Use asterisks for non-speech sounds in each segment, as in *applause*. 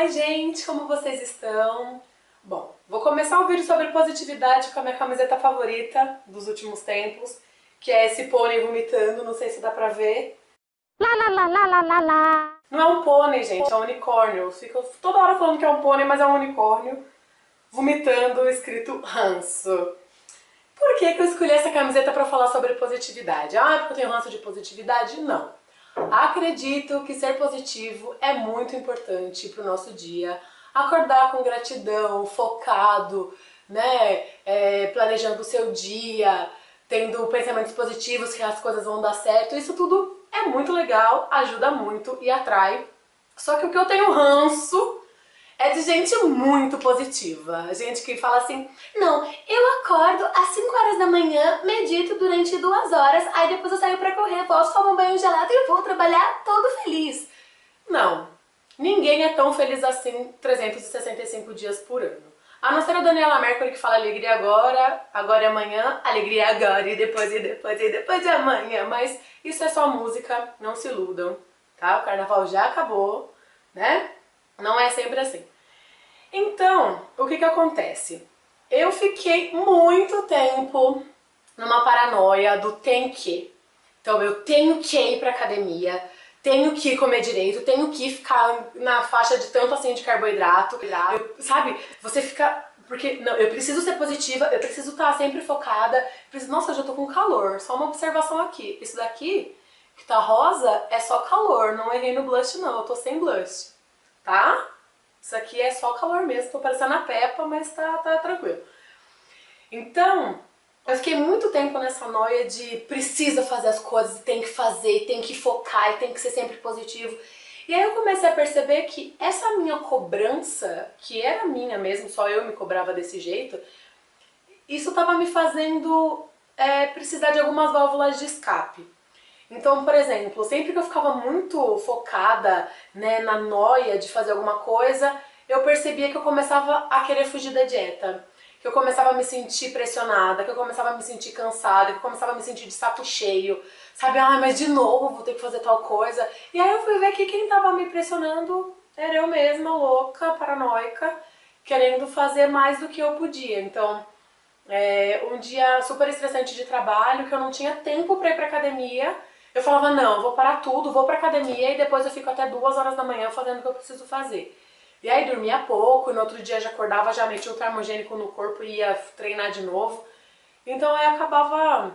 Oi gente, como vocês estão? Bom, vou começar o vídeo sobre positividade com a minha camiseta favorita dos últimos tempos, que é esse pônei vomitando, não sei se dá pra ver. Lá, lá, lá, lá, lá, lá, lá. Não é um pônei, gente, é um unicórnio. Eu fico toda hora falando que é um pônei, mas é um unicórnio vomitando escrito ranço. Por que, que eu escolhi essa camiseta para falar sobre positividade? Ah, porque eu tenho ranço de positividade? Não. Acredito que ser positivo é muito importante para o nosso dia. Acordar com gratidão, focado, né? É, planejando o seu dia, tendo pensamentos positivos que as coisas vão dar certo. Isso tudo é muito legal, ajuda muito e atrai. Só que o que eu tenho ranço de gente muito positiva. Gente que fala assim, não, eu acordo às 5 horas da manhã, medito durante duas horas, aí depois eu saio pra correr, posso tomar um banho gelado e vou trabalhar todo feliz. Não, ninguém é tão feliz assim 365 dias por ano. A não ser a Daniela Mercury que fala alegria agora, agora e amanhã, alegria agora e depois e depois e depois de amanhã. Mas isso é só música, não se iludam, tá? O carnaval já acabou, né? Não é sempre assim. Então, o que que acontece? Eu fiquei muito tempo numa paranoia do tem que. Então eu tenho que ir pra academia, tenho que comer direito, tenho que ficar na faixa de tanto assim de carboidrato, eu, sabe? Você fica porque não, eu preciso ser positiva, eu preciso estar sempre focada. Preciso, nossa, eu já tô com calor. Só uma observação aqui. Isso daqui que tá rosa é só calor, não errei no blush não, eu tô sem blush, tá? Isso aqui é só calor mesmo, tô parecendo a Peppa, mas tá, tá tranquilo. Então, eu fiquei muito tempo nessa noia de precisa fazer as coisas, tem que fazer, tem que focar e tem que ser sempre positivo. E aí eu comecei a perceber que essa minha cobrança, que era minha mesmo, só eu me cobrava desse jeito, isso tava me fazendo é, precisar de algumas válvulas de escape. Então, por exemplo, sempre que eu ficava muito focada né, na noia de fazer alguma coisa, eu percebia que eu começava a querer fugir da dieta. Que eu começava a me sentir pressionada, que eu começava a me sentir cansada, que eu começava a me sentir de saco cheio. Sabe, ah, mas de novo vou ter que fazer tal coisa. E aí eu fui ver que quem tava me pressionando era eu mesma, louca, paranoica, querendo fazer mais do que eu podia. Então, é, um dia super estressante de trabalho, que eu não tinha tempo para ir pra academia, eu falava, não, vou parar tudo, vou pra academia e depois eu fico até duas horas da manhã fazendo o que eu preciso fazer. E aí dormia pouco, e no outro dia já acordava, já metia o termogênico no corpo e ia treinar de novo. Então aí acabava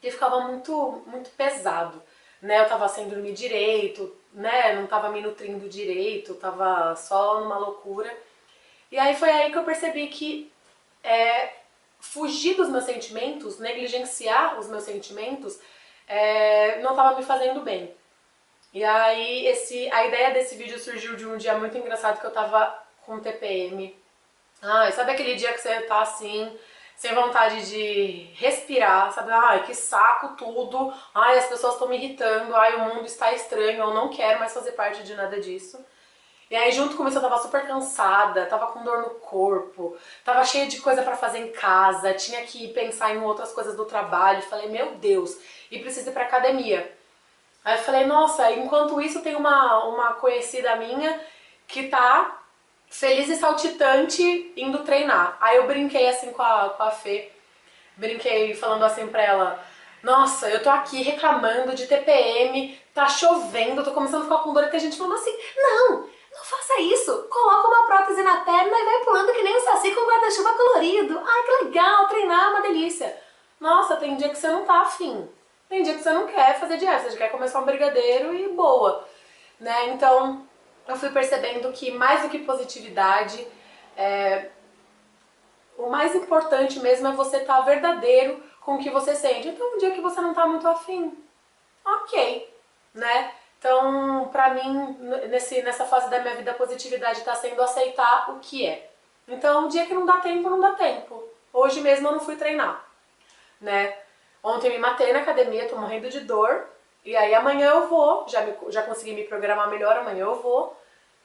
que ficava muito, muito pesado. Né? Eu tava sem dormir direito, né? Não tava me nutrindo direito, tava só numa loucura. E aí foi aí que eu percebi que é, fugir dos meus sentimentos, negligenciar os meus sentimentos, é, não estava me fazendo bem. E aí esse, a ideia desse vídeo surgiu de um dia muito engraçado que eu tava com TPM. Ai, sabe aquele dia que você tá assim, sem vontade de respirar, sabe? Ai, que saco tudo. Ai, as pessoas estão me irritando. Ai, o mundo está estranho. Eu não quero mais fazer parte de nada disso. E aí junto com isso eu tava super cansada, tava com dor no corpo, tava cheia de coisa para fazer em casa, tinha que pensar em outras coisas do trabalho. Falei, meu Deus, e preciso ir pra academia. Aí eu falei, nossa, enquanto isso tem uma, uma conhecida minha que tá feliz e saltitante indo treinar. Aí eu brinquei assim com a, com a Fê, brinquei falando assim pra ela, nossa, eu tô aqui reclamando de TPM, tá chovendo, tô começando a ficar com dor e tem gente falando assim, não, não faça isso, coloca uma prótese na perna e vai pulando que nem um saci com guarda-chuva colorido. Ai, que legal, treinar é uma delícia. Nossa, tem dia que você não tá afim. Tem dia que você não quer fazer dieta, você quer começar um brigadeiro e boa, né? Então, eu fui percebendo que mais do que positividade, é, o mais importante mesmo é você estar tá verdadeiro com o que você sente. Então, um dia que você não tá muito afim, ok, né? Então, pra mim, nesse, nessa fase da minha vida, a positividade tá sendo aceitar o que é. Então, um dia que não dá tempo, não dá tempo. Hoje mesmo eu não fui treinar, né? Ontem me matei na academia, tô morrendo de dor. E aí amanhã eu vou, já, me, já consegui me programar melhor, amanhã eu vou.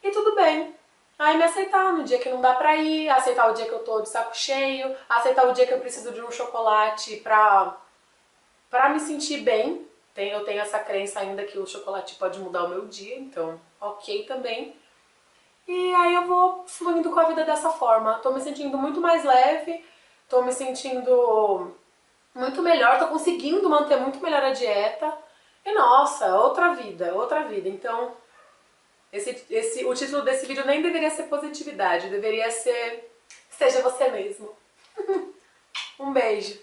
E tudo bem. Aí me aceitar no dia que não dá pra ir, aceitar o dia que eu tô de saco cheio, aceitar o dia que eu preciso de um chocolate pra, pra me sentir bem. Eu tenho essa crença ainda que o chocolate pode mudar o meu dia, então ok também. E aí eu vou fluindo com a vida dessa forma. Tô me sentindo muito mais leve, tô me sentindo muito melhor, tô conseguindo manter muito melhor a dieta. E nossa, outra vida, outra vida. Então, esse, esse, o título desse vídeo nem deveria ser positividade, deveria ser Seja Você Mesmo. *laughs* um beijo.